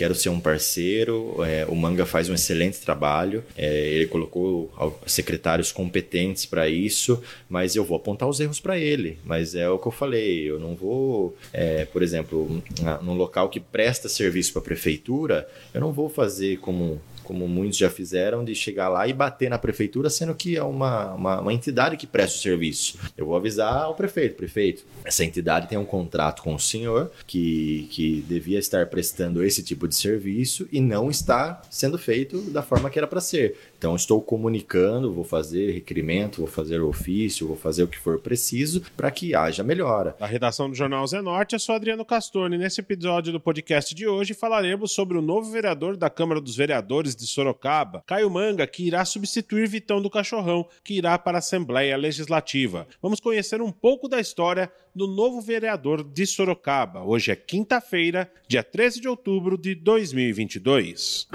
quero ser um parceiro. É, o Manga faz um excelente trabalho. É, ele colocou secretários competentes para isso, mas eu vou apontar os erros para ele. Mas é o que eu falei. Eu não vou, é, por exemplo, num local que presta serviço para a prefeitura, eu não vou fazer como como muitos já fizeram, de chegar lá e bater na prefeitura, sendo que é uma, uma, uma entidade que presta o serviço. Eu vou avisar ao prefeito, prefeito, essa entidade tem um contrato com o senhor que, que devia estar prestando esse tipo de serviço e não está sendo feito da forma que era para ser. Então, estou comunicando, vou fazer requerimento, vou fazer ofício, vou fazer o que for preciso para que haja melhora. A redação do Jornal Zé Norte, eu sou Adriano Castorni. Nesse episódio do podcast de hoje, falaremos sobre o novo vereador da Câmara dos Vereadores de Sorocaba, Caio Manga, que irá substituir Vitão do Cachorrão, que irá para a Assembleia Legislativa. Vamos conhecer um pouco da história do novo vereador de Sorocaba. Hoje é quinta-feira, dia 13 de outubro de 2022.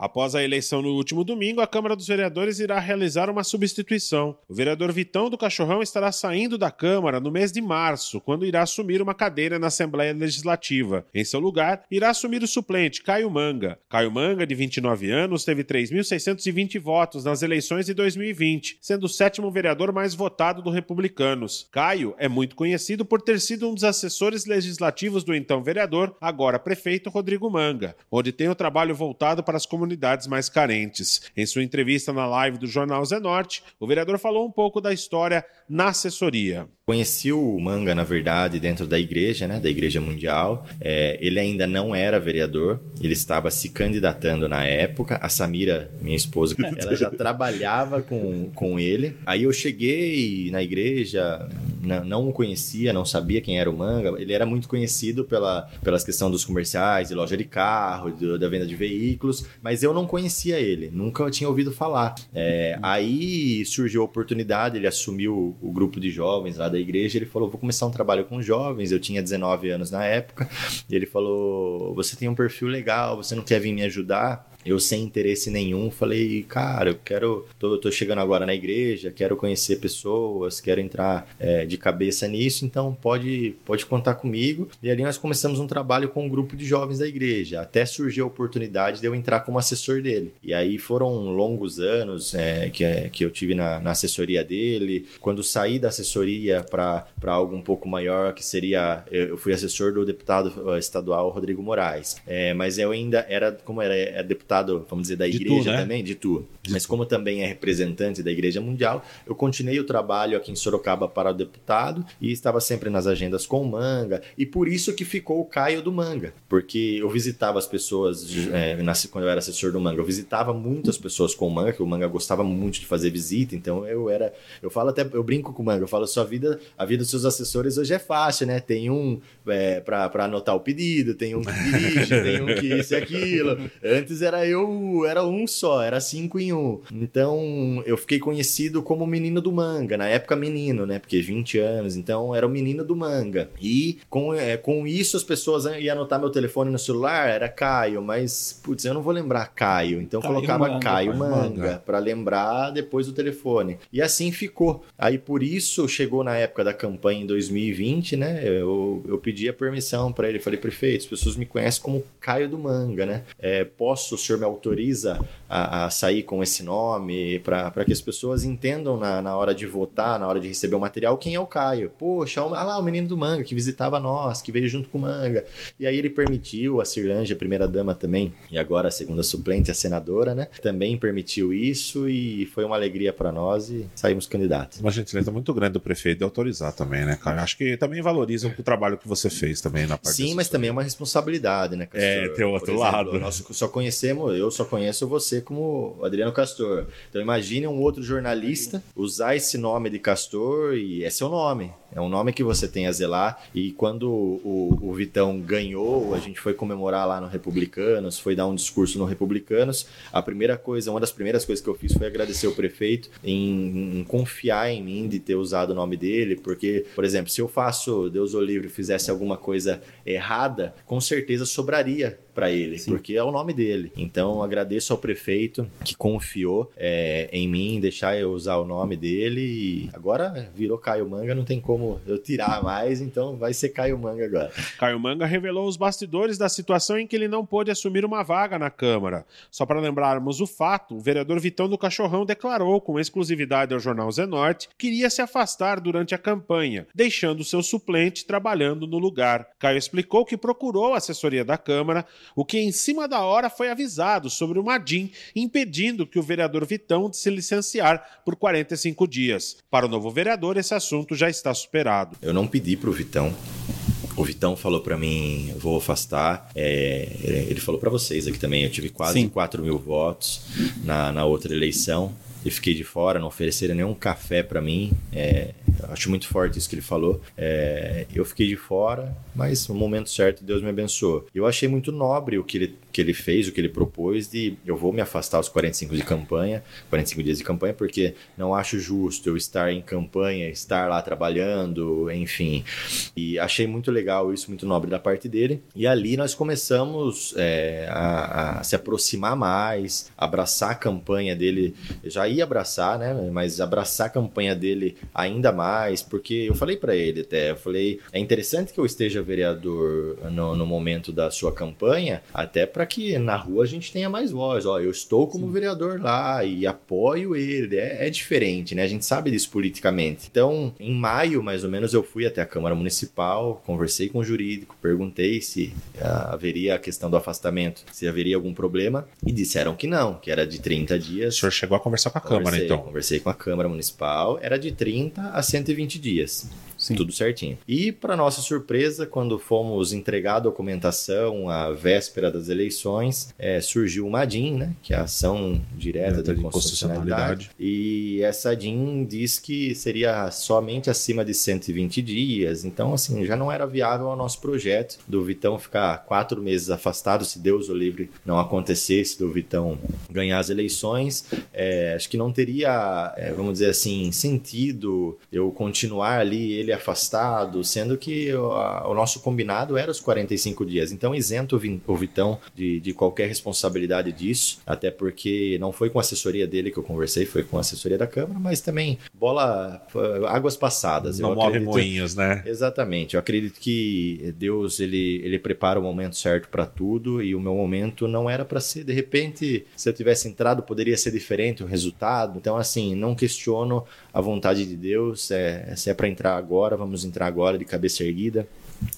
Após a eleição no último domingo, a Câmara dos Vereadores irá realizar uma substituição. O vereador Vitão do Cachorrão estará saindo da Câmara no mês de março, quando irá assumir uma cadeira na Assembleia Legislativa. Em seu lugar, irá assumir o suplente Caio Manga. Caio Manga, de 29 anos, teve 3.620 votos nas eleições de 2020, sendo o sétimo vereador mais votado do Republicanos. Caio é muito conhecido por ter sido um dos assessores legislativos do então vereador, agora prefeito Rodrigo Manga, onde tem o trabalho voltado para as comunidades comunidades mais carentes. Em sua entrevista na live do Jornal Zé Norte, o vereador falou um pouco da história na assessoria. Conheci o Manga, na verdade, dentro da igreja, né, da Igreja Mundial. É, ele ainda não era vereador, ele estava se candidatando na época. A Samira, minha esposa, ela já trabalhava com, com ele. Aí eu cheguei na igreja, não o conhecia, não sabia quem era o Manga. Ele era muito conhecido pela, pelas questões dos comerciais, de loja de carro, da venda de veículos, mas eu não conhecia ele, nunca tinha ouvido falar. É, aí surgiu a oportunidade, ele assumiu o grupo de jovens lá da igreja, ele falou: vou começar um trabalho com jovens. Eu tinha 19 anos na época. Ele falou: você tem um perfil legal, você não quer vir me ajudar? Eu sem interesse nenhum falei, cara, eu quero, tô, tô chegando agora na igreja, quero conhecer pessoas, quero entrar é, de cabeça nisso, então pode, pode contar comigo. E ali nós começamos um trabalho com um grupo de jovens da igreja, até surgiu a oportunidade de eu entrar como assessor dele. E aí foram longos anos é, que, é, que eu tive na, na assessoria dele. Quando saí da assessoria para algo um pouco maior, que seria, eu fui assessor do deputado estadual Rodrigo Moraes, é, mas eu ainda era, como era, era deputado deputado, vamos dizer, da igreja tu, né? também, de tu. Mas como também é representante da Igreja Mundial, eu continuei o trabalho aqui em Sorocaba para o deputado e estava sempre nas agendas com o Manga. E por isso que ficou o Caio do Manga. Porque eu visitava as pessoas, é, quando eu era assessor do Manga, eu visitava muitas pessoas com o Manga, que o Manga gostava muito de fazer visita, então eu era. Eu falo até, eu brinco com o Manga, eu falo, sua vida, a vida dos seus assessores hoje é fácil, né? Tem um é, para anotar o pedido, tem um que dirige, tem um que isso e aquilo. Antes era era eu, era um só, era cinco em um. Então eu fiquei conhecido como menino do manga, na época menino, né? Porque 20 anos, então era o menino do manga. E com, é, com isso as pessoas iam anotar meu telefone no celular, era Caio, mas putz, eu não vou lembrar Caio, então Caio colocava manga, Caio Manga, manga. para lembrar depois do telefone. E assim ficou. Aí por isso chegou na época da campanha em 2020, né? Eu, eu pedi a permissão para ele, falei, prefeito, as pessoas me conhecem como Caio do Manga, né? É, posso senhor me autoriza a, a sair com esse nome, para que as pessoas entendam na, na hora de votar, na hora de receber o material, quem é o Caio. Poxa, olha lá o menino do manga que visitava nós, que veio junto com o manga. E aí ele permitiu, a Cirlange, a primeira dama também, e agora a segunda suplente, a senadora, né? Também permitiu isso e foi uma alegria para nós e saímos candidatos. Uma gentileza muito grande do prefeito de autorizar também, né, cara? Acho que também valoriza o trabalho que você fez também na parte Sim, mas também é uma responsabilidade, né, Castor? É, tem outro exemplo, lado. Nós só conhecemos, eu só conheço você como Adriano Castor. Então imagine um outro jornalista usar esse nome de Castor e é seu nome. É um nome que você tem a zelar. E quando o, o, Vitão ganhou, a gente foi comemorar lá no Republicanos, foi dar um discurso no Republicanos. A primeira coisa, uma das primeiras coisas que eu fiz foi agradecer o prefeito em, em confiar em mim de ter usado o nome dele, porque, por exemplo, se eu faço, Deus o livre, fizesse alguma coisa errada, com certeza sobraria para ele, Sim. porque é o nome dele. Então agradeço ao prefeito que confiou é, em mim, deixar eu usar o nome dele e agora virou Caio Manga, não tem como como eu tirar mais, então vai ser Caio Manga agora. Caio Manga revelou os bastidores da situação em que ele não pôde assumir uma vaga na Câmara. Só para lembrarmos o fato, o vereador Vitão do Cachorrão declarou com exclusividade ao jornal Zenorte que iria se afastar durante a campanha, deixando seu suplente trabalhando no lugar. Caio explicou que procurou a assessoria da Câmara, o que em cima da hora foi avisado sobre o Madim, impedindo que o vereador Vitão se licenciar por 45 dias. Para o novo vereador, esse assunto já está superado. Eu não pedi para o Vitão o Vitão falou para mim, vou afastar. É, ele falou para vocês aqui também, eu tive quase Sim. 4 mil votos na, na outra eleição e fiquei de fora, não ofereceram nenhum café para mim. É, acho muito forte isso que ele falou. É, eu fiquei de fora, mas no momento certo Deus me abençoou. Eu achei muito nobre o que ele, que ele fez, o que ele propôs de eu vou me afastar aos 45 de campanha, 45 dias de campanha, porque não acho justo eu estar em campanha, estar lá trabalhando, enfim. E achei muito legal isso, muito nobre da parte dele. E ali nós começamos é, a, a se aproximar mais, abraçar a campanha dele. Já abraçar, né? Mas abraçar a campanha dele ainda mais, porque eu falei para ele até, eu falei, é interessante que eu esteja vereador no, no momento da sua campanha, até para que na rua a gente tenha mais voz. Ó, eu estou como Sim. vereador lá e apoio ele. É, é diferente, né? A gente sabe disso politicamente. Então, em maio, mais ou menos, eu fui até a Câmara Municipal, conversei com o jurídico, perguntei se haveria a questão do afastamento, se haveria algum problema, e disseram que não, que era de 30 dias. O senhor chegou a conversar com a Câmara, conversei, então? Conversei com a Câmara Municipal, era de 30 a 120 dias. Sim. Tudo certinho. E, para nossa surpresa, quando fomos entregar a documentação à véspera das eleições, é, surgiu uma DIN, né, que é a ação direta de, de constitucionalidade. E essa DIN diz que seria somente acima de 120 dias. Então, assim, já não era viável ao nosso projeto do Vitão ficar quatro meses afastado, se Deus o livre não acontecesse, do Vitão ganhar as eleições. É, acho que não teria, é, vamos dizer assim, sentido eu continuar ali, ele afastado, sendo que o, a, o nosso combinado era os 45 dias. Então, isento o Vitão de, de qualquer responsabilidade disso, até porque não foi com a assessoria dele que eu conversei, foi com a assessoria da Câmara, mas também bola, águas passadas. Não eu morre acredito, moinhos, né? Exatamente. Eu acredito que Deus, ele, ele prepara o momento certo para tudo e o meu momento não era para ser, de repente, se eu tivesse entrado, poderia ser diferente o resultado. Então, assim, não questiono a vontade de Deus, é, se é para entrar agora, vamos entrar agora de cabeça erguida.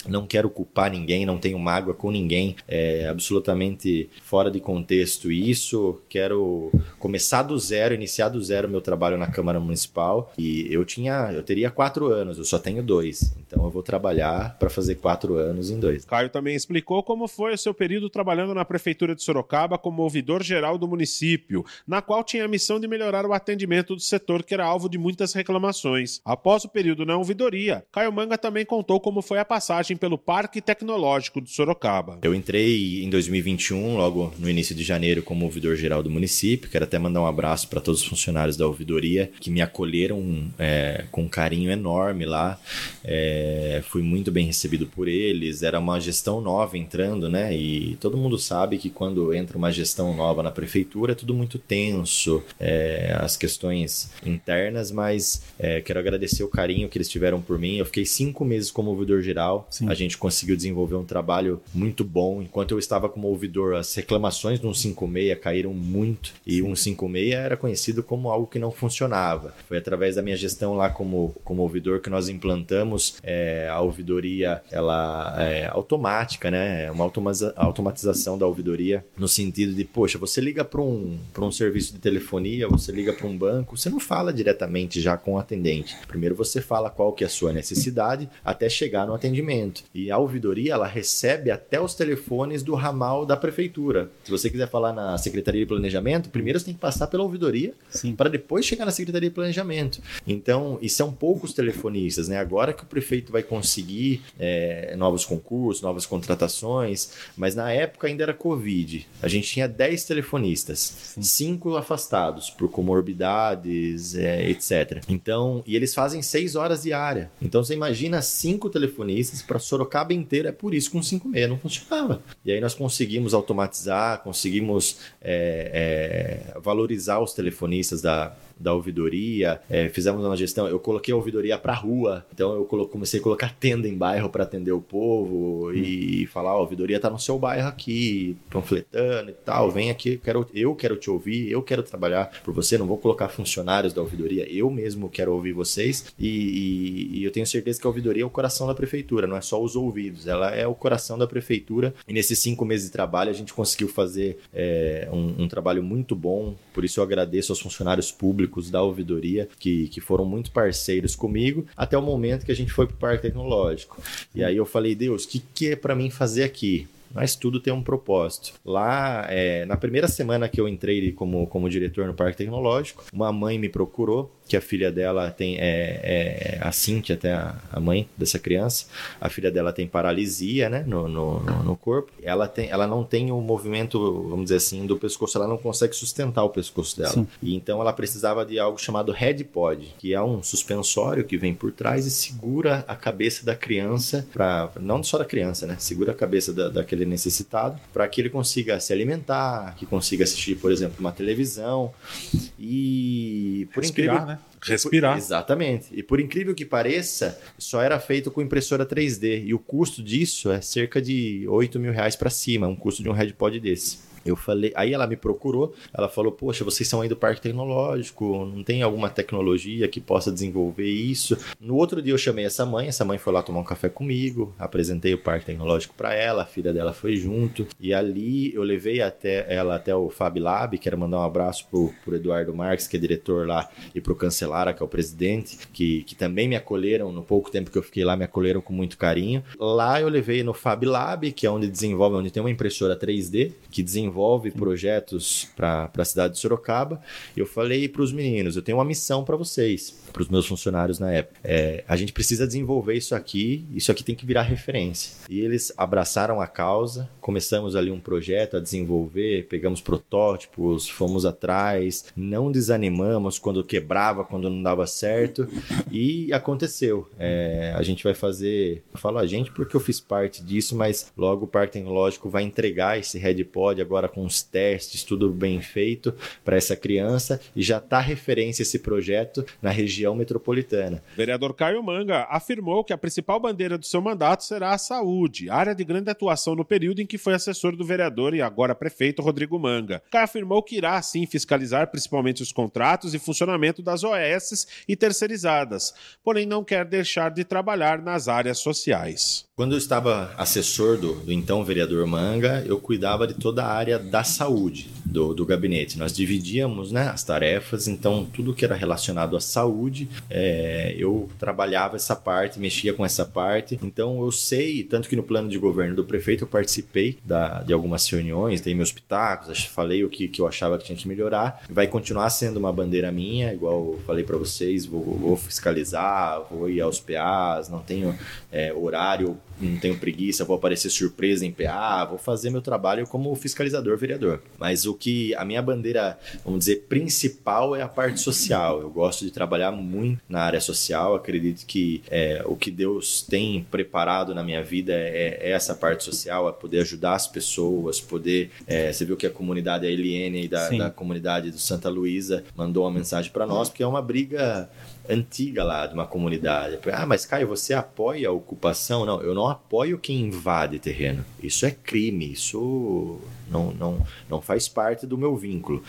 Não quero culpar ninguém, não tenho mágoa com ninguém, é absolutamente fora de contexto isso. Quero começar do zero, iniciar do zero meu trabalho na Câmara Municipal. E eu tinha, eu teria quatro anos, eu só tenho dois. Então eu vou trabalhar para fazer quatro anos em dois. Caio também explicou como foi o seu período trabalhando na Prefeitura de Sorocaba como ouvidor geral do município, na qual tinha a missão de melhorar o atendimento do setor que era alvo de muitas reclamações. Após o período na ouvidoria, Caio Manga também contou como foi a passagem passagem pelo Parque Tecnológico de Sorocaba. Eu entrei em 2021, logo no início de janeiro, como ouvidor geral do município. Quero até mandar um abraço para todos os funcionários da ouvidoria que me acolheram é, com um carinho enorme lá. É, fui muito bem recebido por eles. Era uma gestão nova entrando, né? E todo mundo sabe que quando entra uma gestão nova na prefeitura é tudo muito tenso, é, as questões internas, mas é, quero agradecer o carinho que eles tiveram por mim. Eu fiquei cinco meses como ouvidor geral Sim. A gente conseguiu desenvolver um trabalho muito bom. Enquanto eu estava como ouvidor, as reclamações do 156 caíram muito e Sim. 156 era conhecido como algo que não funcionava. Foi através da minha gestão lá como, como ouvidor que nós implantamos é, a ouvidoria ela é, automática, né? Uma automatização da ouvidoria no sentido de, poxa, você liga para um, um serviço de telefonia, você liga para um banco, você não fala diretamente já com o atendente. Primeiro você fala qual que é a sua necessidade até chegar no atendimento atendimento. E a ouvidoria, ela recebe até os telefones do ramal da prefeitura. Se você quiser falar na Secretaria de Planejamento, primeiro você tem que passar pela ouvidoria para depois chegar na Secretaria de Planejamento. Então, e são poucos telefonistas, né? Agora que o prefeito vai conseguir é, novos concursos, novas contratações, mas na época ainda era Covid. A gente tinha 10 telefonistas, 5 afastados por comorbidades, é, etc. Então, e eles fazem 6 horas diária. Então, você imagina 5 telefonistas para Sorocaba inteira. É por isso que um 56 não funcionava. E aí nós conseguimos automatizar, conseguimos é, é, valorizar os telefonistas da, da ouvidoria, é, fizemos uma gestão, eu coloquei a ouvidoria para rua, então eu comecei a colocar tenda em bairro para atender o povo hum. e falar, a ouvidoria está no seu bairro aqui, panfletando e tal, vem aqui, eu quero, eu quero te ouvir, eu quero trabalhar por você, não vou colocar funcionários da ouvidoria, eu mesmo quero ouvir vocês e, e, e eu tenho certeza que a ouvidoria é o coração da prefeitura, não é só os ouvidos, ela é o coração da prefeitura e nesses cinco meses de trabalho a gente conseguiu fazer é, um, um trabalho muito bom, por isso eu agradeço aos funcionários públicos da ouvidoria que, que foram muito parceiros comigo até o momento que a gente foi para o Parque Tecnológico. E aí eu falei, Deus, o que, que é para mim fazer aqui? mas tudo tem um propósito. Lá, é, na primeira semana que eu entrei como, como diretor no Parque Tecnológico, uma mãe me procurou que a filha dela tem, é, é a Cintia, até a, mãe dessa criança, a filha dela tem paralisia, né, no, no, no, corpo. Ela, tem, ela não tem o movimento, vamos dizer assim, do pescoço, ela não consegue sustentar o pescoço dela. Sim. E então ela precisava de algo chamado head pod, que é um suspensório que vem por trás e segura a cabeça da criança, pra, não só da criança, né, segura a cabeça da, daquele necessitado, para que ele consiga se alimentar, que consiga assistir, por exemplo, uma televisão. E por Respirar, incrível, né? Respirar. Exatamente. E por incrível que pareça, só era feito com impressora 3D. E o custo disso é cerca de 8 mil reais para cima, um custo de um headpod desse. Eu falei, aí ela me procurou, ela falou: Poxa, vocês são aí do Parque Tecnológico, não tem alguma tecnologia que possa desenvolver isso? No outro dia eu chamei essa mãe, essa mãe foi lá tomar um café comigo, apresentei o Parque Tecnológico para ela, a filha dela foi junto, e ali eu levei até ela até o Fab Lab, quero mandar um abraço pro, pro Eduardo Marques, que é diretor lá, e pro Cancelara, que é o presidente, que, que também me acolheram, no pouco tempo que eu fiquei lá, me acolheram com muito carinho. Lá eu levei no Fab Lab, que é onde desenvolve, onde tem uma impressora 3D, que desenvolve desenvolve projetos para a cidade de Sorocaba. E eu falei para os meninos: eu tenho uma missão para vocês para os meus funcionários na época. É, a gente precisa desenvolver isso aqui, isso aqui tem que virar referência. E eles abraçaram a causa, começamos ali um projeto a desenvolver, pegamos protótipos, fomos atrás, não desanimamos quando quebrava, quando não dava certo, e aconteceu. É, a gente vai fazer, eu falo a gente porque eu fiz parte disso, mas logo o Parque Tecnológico vai entregar esse RedPod agora com os testes, tudo bem feito para essa criança, e já está referência esse projeto na região região metropolitana. O vereador Caio Manga afirmou que a principal bandeira do seu mandato será a saúde, área de grande atuação no período em que foi assessor do vereador e agora prefeito Rodrigo Manga. Caio afirmou que irá sim fiscalizar principalmente os contratos e funcionamento das OS e terceirizadas, porém não quer deixar de trabalhar nas áreas sociais. Quando eu estava assessor do, do então vereador Manga, eu cuidava de toda a área da saúde do, do gabinete. Nós dividíamos né, as tarefas, então tudo que era relacionado à saúde, é, eu trabalhava essa parte, mexia com essa parte. Então eu sei, tanto que no plano de governo do prefeito eu participei da, de algumas reuniões, dei meus pitacos, falei o que, que eu achava que tinha que melhorar. Vai continuar sendo uma bandeira minha, igual eu falei para vocês, vou, vou, fiscalizar, vou ir aos PAs, não tenho é, horário não tenho preguiça, vou aparecer surpresa em PA, vou fazer meu trabalho como fiscalizador vereador. Mas o que a minha bandeira, vamos dizer, principal é a parte social. Eu gosto de trabalhar muito na área social, acredito que é, o que Deus tem preparado na minha vida é, é, essa parte social, é poder ajudar as pessoas, poder. É, você viu que a comunidade, a Eliane da, da comunidade do Santa Luísa mandou uma mensagem para nós, porque é uma briga antiga lá de uma comunidade. Ah, mas Caio, você apoia a ocupação? Não, eu não apoio quem invade terreno. Isso é crime, isso não, não, não faz parte do meu vínculo.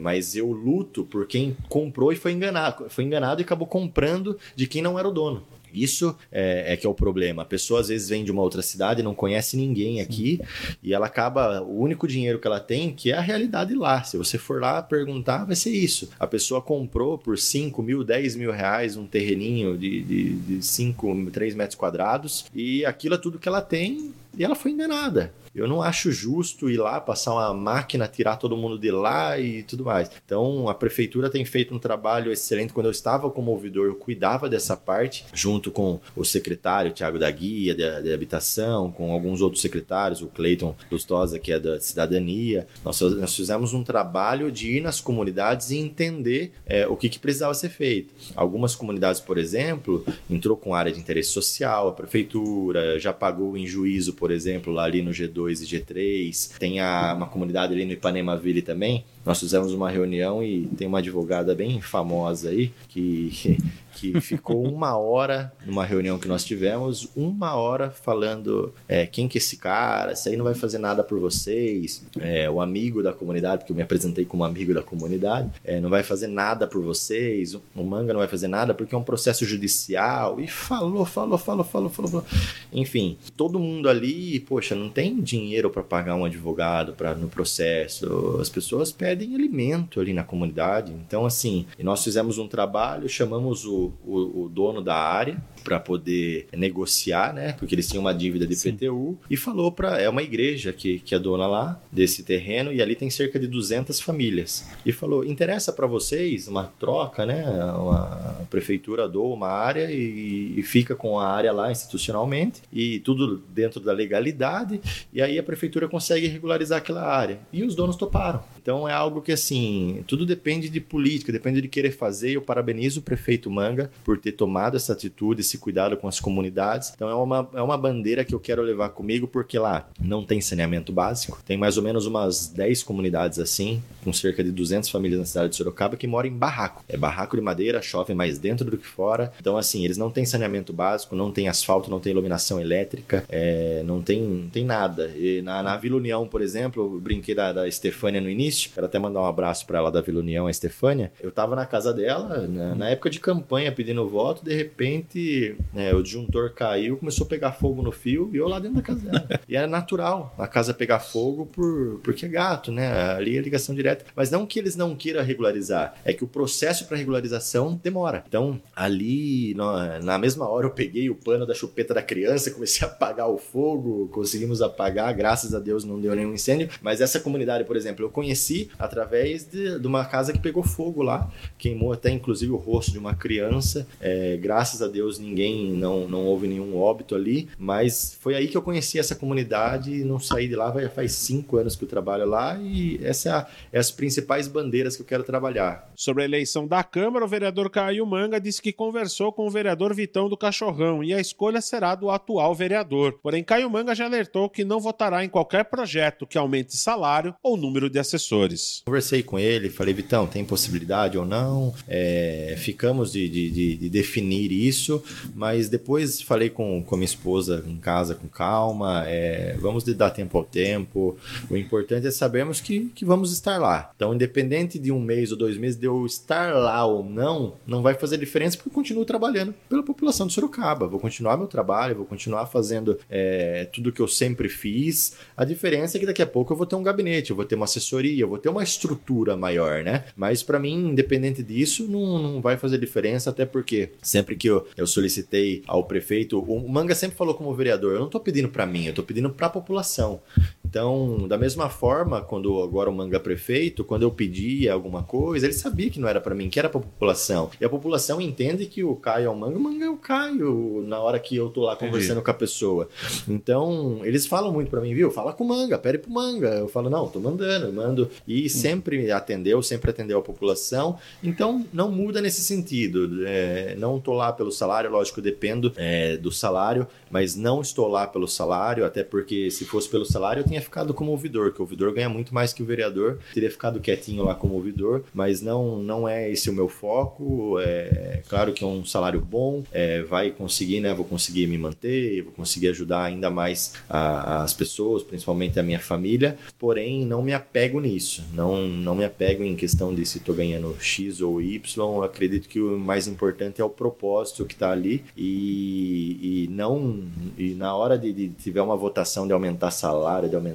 Mas eu luto por quem comprou e foi enganado. Foi enganado e acabou comprando de quem não era o dono. Isso é, é, que é o problema. A pessoa às vezes vem de uma outra cidade, não conhece ninguém aqui e ela acaba. O único dinheiro que ela tem, que é a realidade lá. Se você for lá perguntar, vai ser isso. A pessoa comprou por 5 mil, 10 mil reais um terreninho de, de, de 5, 3 metros quadrados e aquilo é tudo que ela tem e ela foi enganada. Eu não acho justo ir lá, passar uma máquina, tirar todo mundo de lá e tudo mais. Então, a prefeitura tem feito um trabalho excelente. Quando eu estava como ouvidor, eu cuidava dessa parte, junto com o secretário, Tiago da Guia, de, de, Habitação, com alguns outros secretários, o Cleiton Lustosa, que é da Cidadania. Nós, nós fizemos um trabalho de ir nas comunidades e entender é, o que, que precisava ser feito. Algumas comunidades, por exemplo, entrou com área de interesse social, a prefeitura já pagou em juízo, por por exemplo, lá ali no G2 e G3. Tem a, uma comunidade ali no Ipanema Ville também. Nós fizemos uma reunião e tem uma advogada bem famosa aí que que ficou uma hora numa reunião que nós tivemos, uma hora falando é, quem que é esse cara, isso aí não vai fazer nada por vocês, é, o amigo da comunidade, que eu me apresentei como amigo da comunidade, é, não vai fazer nada por vocês, o manga não vai fazer nada porque é um processo judicial, e falou, falou, falou, falou, falou, falou. enfim, todo mundo ali, poxa, não tem dinheiro para pagar um advogado para no processo, as pessoas pedem alimento ali na comunidade, então assim, nós fizemos um trabalho, chamamos o o, o, dono da área para poder negociar, né? Porque eles tinham uma dívida de. PTU e falou para é uma igreja que, que é dona lá desse terreno e ali tem cerca de 200 famílias. E falou: "Interessa para vocês uma troca, né? Uma, a prefeitura doa uma área e, e fica com a área lá institucionalmente e tudo dentro da legalidade e aí a prefeitura consegue regularizar aquela área". E os donos toparam. Então é algo que assim, tudo depende de política, depende de querer fazer. Eu parabenizo o prefeito Manga por ter tomado essa atitude, esse cuidado com as comunidades. Então é uma, é uma bandeira que eu quero levar comigo, porque lá não tem saneamento básico. Tem mais ou menos umas 10 comunidades assim, com cerca de 200 famílias na cidade de Sorocaba, que moram em barraco. É barraco de madeira, chove mais dentro do que fora. Então, assim, eles não têm saneamento básico, não tem asfalto, não tem iluminação elétrica, é, não, tem, não tem nada. E na, na Vila União, por exemplo, eu brinquei da, da Estefânia no início, quero até mandar um abraço para ela da Vila União, a Estefânia. Eu tava na casa dela, na, na época de campanha, pedindo voto, de repente né, o disjuntor caiu, começou a pegar fogo no fio e eu lá dentro da casa dela. e era natural a casa pegar fogo por, porque é gato, né? Ali é ligação direta. Mas não que eles não queiram regularizar, é que o processo para regularização demora. Então, ali, na mesma hora, eu peguei o pano da chupeta da criança, comecei a apagar o fogo, conseguimos apagar, graças a Deus não deu nenhum incêndio. Mas essa comunidade, por exemplo, eu conheci através de, de uma casa que pegou fogo lá, queimou até inclusive o rosto de uma criança. É, graças a Deus ninguém não, não houve nenhum óbito ali, mas foi aí que eu conheci essa comunidade e não saí de lá, faz cinco anos que eu trabalho lá e essa é, é as principais bandeiras que eu quero trabalhar. Sobre a eleição da Câmara, o vereador Caio Manga disse que conversou com o vereador Vitão do Cachorrão e a escolha será do atual vereador. Porém, Caio Manga já alertou que não votará em qualquer projeto que aumente salário ou número de assessores. Conversei com ele, falei, Vitão, tem possibilidade ou não? É, ficamos de, de, de definir isso, mas depois falei com, com minha esposa em casa com calma, é, vamos dar tempo ao tempo. O importante é sabermos que, que vamos estar lá. Então, independente de um mês ou dois meses de eu estar lá ou não, não vai fazer diferença porque eu continuo trabalhando pela população de Sorocaba. Vou continuar meu trabalho, vou continuar fazendo é, tudo que eu sempre fiz. A diferença é que daqui a pouco eu vou ter um gabinete, eu vou ter uma assessoria, eu vou ter uma estrutura maior, né? Mas para mim, independente disso, não, não vai fazer diferença, até porque sempre que eu, eu solicitei ao prefeito, o Manga sempre falou como vereador, eu não estou pedindo para mim, eu estou pedindo para a população. Então, da mesma forma, quando agora o Manga prefeito, quando eu pedia alguma coisa, ele sabia que não era para mim, que era para a população. E a população entende que o Caio é o Manga, o Manga é o Caio na hora que eu tô lá conversando Entendi. com a pessoa. Então, eles falam muito para mim, viu? Fala com o Manga, pede pro Manga. Eu falo, não, tô mandando, eu mando. E sempre atendeu, sempre atendeu a população. Então, não muda nesse sentido. É, não tô lá pelo salário, lógico, dependo é, do salário, mas não estou lá pelo salário, até porque se fosse pelo salário eu tinha ficado como ouvidor, que o ouvidor ganha muito mais que o vereador, teria ficado quietinho lá como ouvidor, mas não, não é esse o meu foco. É claro que é um salário bom, é, vai conseguir, né? Vou conseguir me manter, vou conseguir ajudar ainda mais a, as pessoas, principalmente a minha família, porém não me apego nisso, não, não me apego em questão de se estou ganhando X ou Y, acredito que o mais importante é o propósito que está ali. E, e não e na hora de, de tiver uma votação de aumentar salário, de aumentar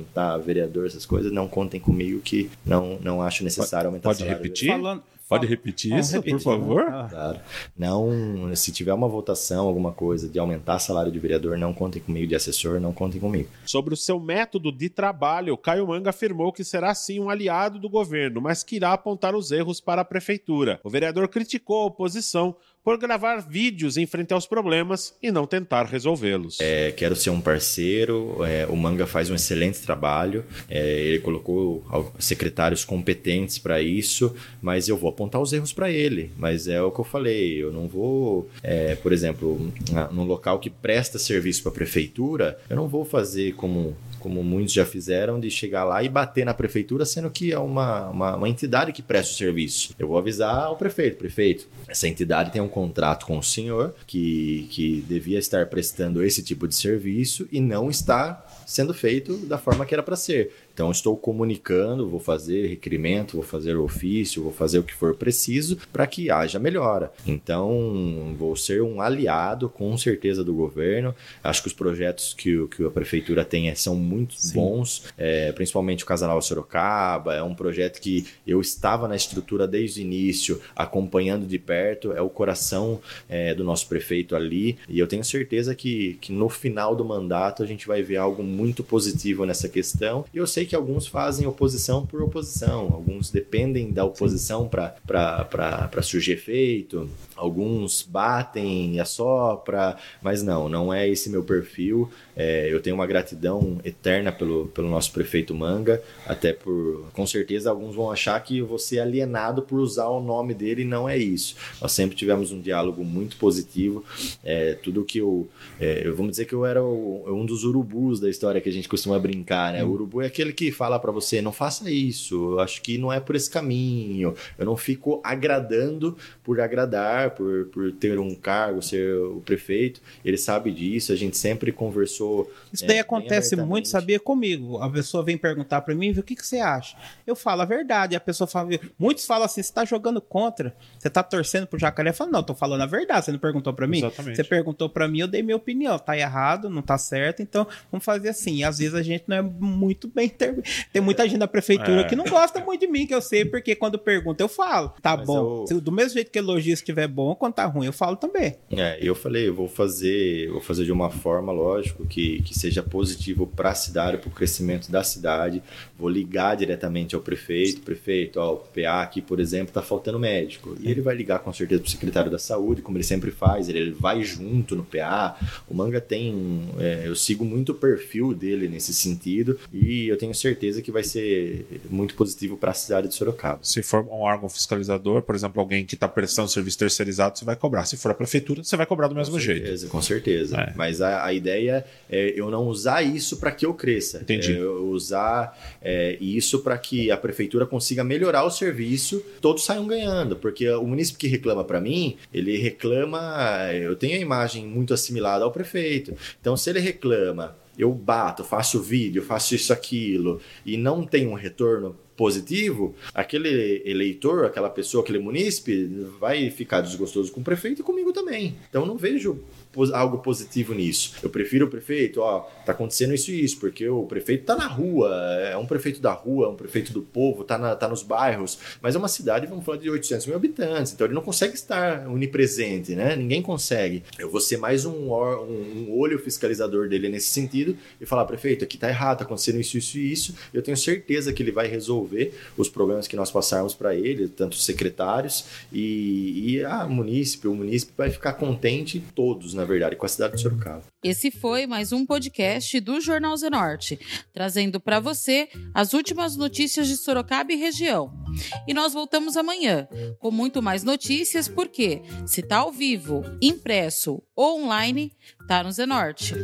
vereador, essas coisas, não contem comigo que não, não acho necessário aumentar pode salário. Pode repetir? Falando, Pode repetir isso, repetir, por favor? Né? Claro. Não, se tiver uma votação, alguma coisa de aumentar salário de vereador, não contem comigo, de assessor, não contem comigo. Sobre o seu método de trabalho, Caio Manga afirmou que será sim um aliado do governo, mas que irá apontar os erros para a prefeitura. O vereador criticou a oposição por gravar vídeos em frente aos problemas e não tentar resolvê-los. É, quero ser um parceiro, é, o Manga faz um excelente trabalho, é, ele colocou secretários competentes para isso, mas eu vou apontar os erros para ele. Mas é o que eu falei, eu não vou, é, por exemplo, num local que presta serviço para a prefeitura, eu não vou fazer como como muitos já fizeram, de chegar lá e bater na prefeitura, sendo que é uma, uma, uma entidade que presta o serviço. Eu vou avisar o prefeito, prefeito, essa entidade tem um contrato com o senhor que, que devia estar prestando esse tipo de serviço e não está sendo feito da forma que era para ser. Então, estou comunicando, vou fazer requerimento, vou fazer ofício, vou fazer o que for preciso para que haja melhora. Então, vou ser um aliado, com certeza, do governo. Acho que os projetos que, que a prefeitura tem é, são muito Sim. bons, é, principalmente o Casanal Sorocaba. É um projeto que eu estava na estrutura desde o início, acompanhando de perto. É o coração é, do nosso prefeito ali. E eu tenho certeza que, que no final do mandato a gente vai ver algo muito positivo nessa questão. E eu sei que alguns fazem oposição por oposição, alguns dependem da oposição para surgir efeito, alguns batem e assopra, mas não, não é esse meu perfil. É, eu tenho uma gratidão eterna pelo, pelo nosso prefeito Manga, até por, com certeza, alguns vão achar que você é alienado por usar o nome dele, e não é isso. Nós sempre tivemos um diálogo muito positivo. É, tudo que eu, é, vamos dizer que eu era o, um dos urubus da história que a gente costuma brincar, né? O urubu é aquele que fala para você, não faça isso, eu acho que não é por esse caminho. Eu não fico agradando por agradar, por, por ter um cargo, ser o prefeito. Ele sabe disso, a gente sempre conversou. Isso daí é, acontece muito, sabia, comigo. A pessoa vem perguntar para mim, o que, que você acha? Eu falo a verdade. A pessoa fala, muitos falam assim, você tá jogando contra, você tá torcendo pro jacaré. Eu falo, não, tô falando a verdade, você não perguntou para mim? Exatamente. Você perguntou para mim, eu dei minha opinião. Tá errado, não tá certo, então vamos fazer assim. E às vezes a gente não é muito bem. Ter... Tem muita gente da prefeitura é. que não gosta muito de mim, que eu sei, porque quando pergunta eu falo. Tá Mas bom. Eu... Do mesmo jeito que elogio estiver bom, quando tá ruim, eu falo também. É, eu falei, eu vou fazer, vou fazer de uma forma, lógico, que, que seja positivo para a cidade, para o crescimento da cidade. Vou ligar diretamente ao prefeito, prefeito, ó, o PA aqui, por exemplo, tá faltando médico. E ele vai ligar com certeza para o secretário da saúde, como ele sempre faz, ele, ele vai junto no PA. O Manga tem, é, eu sigo muito o perfil dele nesse sentido e eu tenho certeza que vai ser muito positivo para a cidade de Sorocaba. Se for um órgão fiscalizador, por exemplo, alguém que está prestando serviço terceirizado, você vai cobrar. Se for a prefeitura, você vai cobrar do mesmo com jeito. Certeza, com certeza. É. Mas a, a, ideia é eu não usar isso para que eu cresça. Entendi. É eu usar é, isso para que a prefeitura consiga melhorar o serviço, todos saiam ganhando. Porque o município que reclama para mim, ele reclama. Eu tenho a imagem muito assimilada ao prefeito. Então, se ele reclama eu bato, faço vídeo, faço isso, aquilo, e não tem um retorno positivo, aquele eleitor, aquela pessoa, aquele munícipe vai ficar desgostoso com o prefeito e comigo também. Então não vejo algo positivo nisso. Eu prefiro o prefeito, ó, tá acontecendo isso e isso, porque o prefeito tá na rua, é um prefeito da rua, é um prefeito do povo, tá, na, tá nos bairros, mas é uma cidade, vamos falar, de 800 mil habitantes, então ele não consegue estar onipresente, né? Ninguém consegue. Eu vou ser mais um, um, um olho fiscalizador dele nesse sentido e falar, prefeito, aqui tá errado, tá acontecendo isso, isso e isso, eu tenho certeza que ele vai resolver os problemas que nós passarmos para ele, tanto os secretários e, e a munícipe, o munícipe vai ficar contente todos, na verdade, com a cidade de Sorocaba. Esse foi mais um podcast do Jornal Zenorte, trazendo para você as últimas notícias de Sorocaba e região. E nós voltamos amanhã com muito mais notícias, porque se tá ao vivo, impresso ou online, tá no Zenorte.